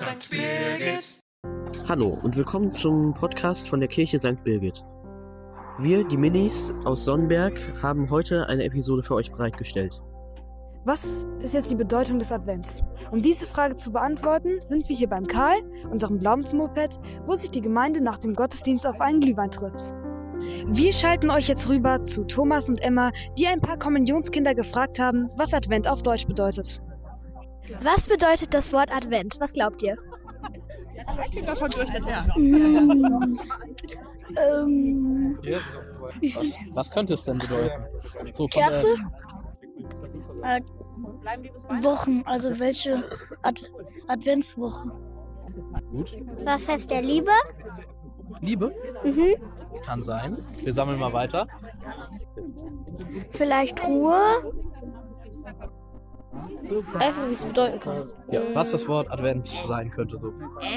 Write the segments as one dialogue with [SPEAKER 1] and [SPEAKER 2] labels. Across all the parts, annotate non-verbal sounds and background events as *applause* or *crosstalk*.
[SPEAKER 1] St. Birgit.
[SPEAKER 2] Hallo und willkommen zum Podcast von der Kirche St. Birgit. Wir, die Minis aus Sonnenberg, haben heute eine Episode für euch bereitgestellt.
[SPEAKER 3] Was ist jetzt die Bedeutung des Advents? Um diese Frage zu beantworten, sind wir hier beim Karl, unserem Glaubensmoped, wo sich die Gemeinde nach dem Gottesdienst auf einen Glühwein trifft. Wir schalten euch jetzt rüber zu Thomas und Emma, die ein paar Kommunionskinder gefragt haben, was Advent auf Deutsch bedeutet.
[SPEAKER 4] Was bedeutet das Wort Advent? Was glaubt ihr?
[SPEAKER 5] Ähm,
[SPEAKER 6] Was, was könnte es denn bedeuten? So
[SPEAKER 5] Kerze?
[SPEAKER 6] Der,
[SPEAKER 5] Äh, Wochen, also welche Ad Adventswochen?
[SPEAKER 6] gut.
[SPEAKER 4] Was heißt der Liebe?
[SPEAKER 6] Liebe?
[SPEAKER 4] Mhm.
[SPEAKER 6] Kann sein. Wir sammeln mal weiter.
[SPEAKER 4] Vielleicht Ruhe?
[SPEAKER 5] Einfach, wie es bedeuten kann.
[SPEAKER 6] Ja, was das Wort Advent sein könnte so.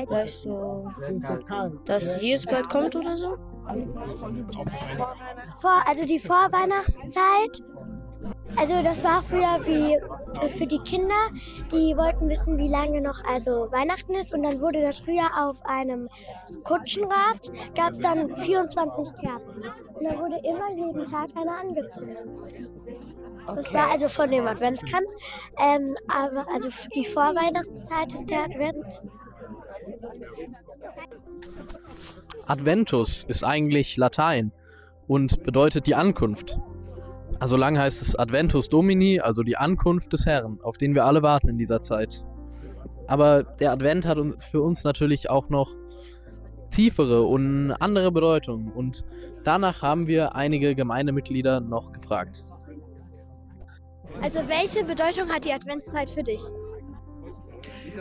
[SPEAKER 5] Vielleicht so, dass Jesus bald kommt oder so?
[SPEAKER 4] Vor, also die Vorweihnachtszeit. Also das war früher wie für die Kinder, die wollten wissen, wie lange noch also Weihnachten ist und dann wurde das früher auf einem Kutschenrad, gab es dann 24 Kerzen. Und da wurde immer jeden Tag eine angezündet. Das war also von dem Adventskranz. Ähm, aber also die Vorweihnachtszeit ist der Advent.
[SPEAKER 6] Adventus ist eigentlich Latein und bedeutet die Ankunft. Also lang heißt es Adventus Domini, also die Ankunft des Herrn, auf den wir alle warten in dieser Zeit. Aber der Advent hat für uns natürlich auch noch tiefere und andere Bedeutung und danach haben wir einige Gemeindemitglieder noch gefragt.
[SPEAKER 4] Also welche Bedeutung hat die Adventszeit für dich?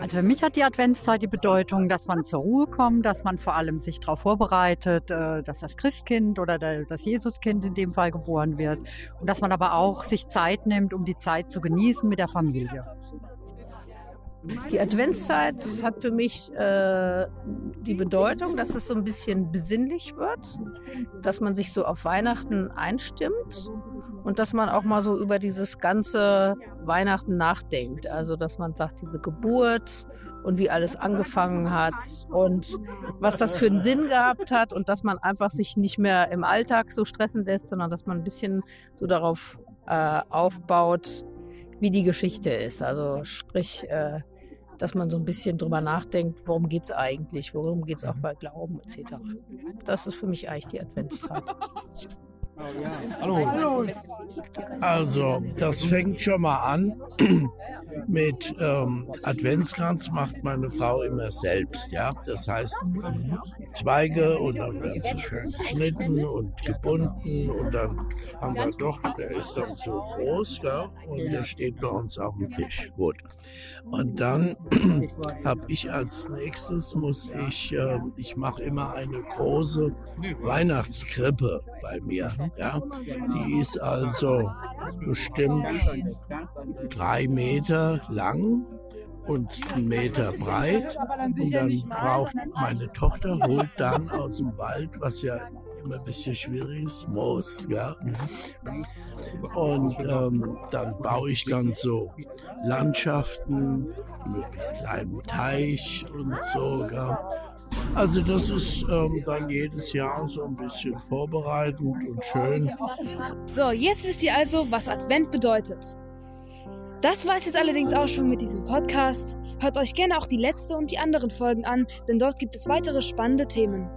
[SPEAKER 7] Also für mich hat die Adventszeit die Bedeutung, dass man zur Ruhe kommt, dass man vor allem sich darauf vorbereitet, äh, dass das Christkind oder der- das Jesuskind in dem Fall geboren wird und dass man aber auch sich Zeit nimmt, um die Zeit zu genießen mit der Familie.
[SPEAKER 8] Die Adventszeit hat für mich äh, die Bedeutung, dass es so ein bisschen besinnlich wird, dass man sich so auf Weihnachten einstimmt und dass man auch mal so über dieses ganze Weihnachten nachdenkt. Also, dass man sagt, diese Geburt und wie alles angefangen hat und was das für einen Sinn gehabt hat und dass man einfach sich nicht mehr im Alltag so stressen lässt, sondern dass man ein bisschen so darauf äh, aufbaut, wie die Geschichte ist. Also sprich, äh, dass man so ein bisschen drüber nachdenkt, worum geht es eigentlich, worum geht es auch bei Glauben etc. Das ist für mich eigentlich die Adventszeit.
[SPEAKER 9] Also, das fängt schon mal an mit ähm, Adventskranz macht meine Frau immer selbst, ja. Das heißt Zweige und dann werden sie schön geschnitten und gebunden und dann haben wir doch, der ist dann so groß, ja, und der steht bei uns auf dem Tisch. Gut. Und dann *clears throat* habe ich als nächstes muss ich, äh, ich mache immer eine große Weihnachtskrippe bei mir, ja. Die ist also bestimmt drei Meter lang und einen Meter breit. Und dann braucht meine Tochter, holt dann aus dem Wald, was ja immer ein bisschen schwierig ist, Moos, ja. Und ähm, dann baue ich dann so Landschaften mit kleinem Teich und so, ja. Also das ist ähm, dann jedes Jahr so ein bisschen vorbereitend und schön.
[SPEAKER 3] So, jetzt wisst ihr also, was Advent bedeutet. Das war es jetzt allerdings auch schon mit diesem Podcast. Hört euch gerne auch die letzte und die anderen Folgen an, denn dort gibt es weitere spannende Themen.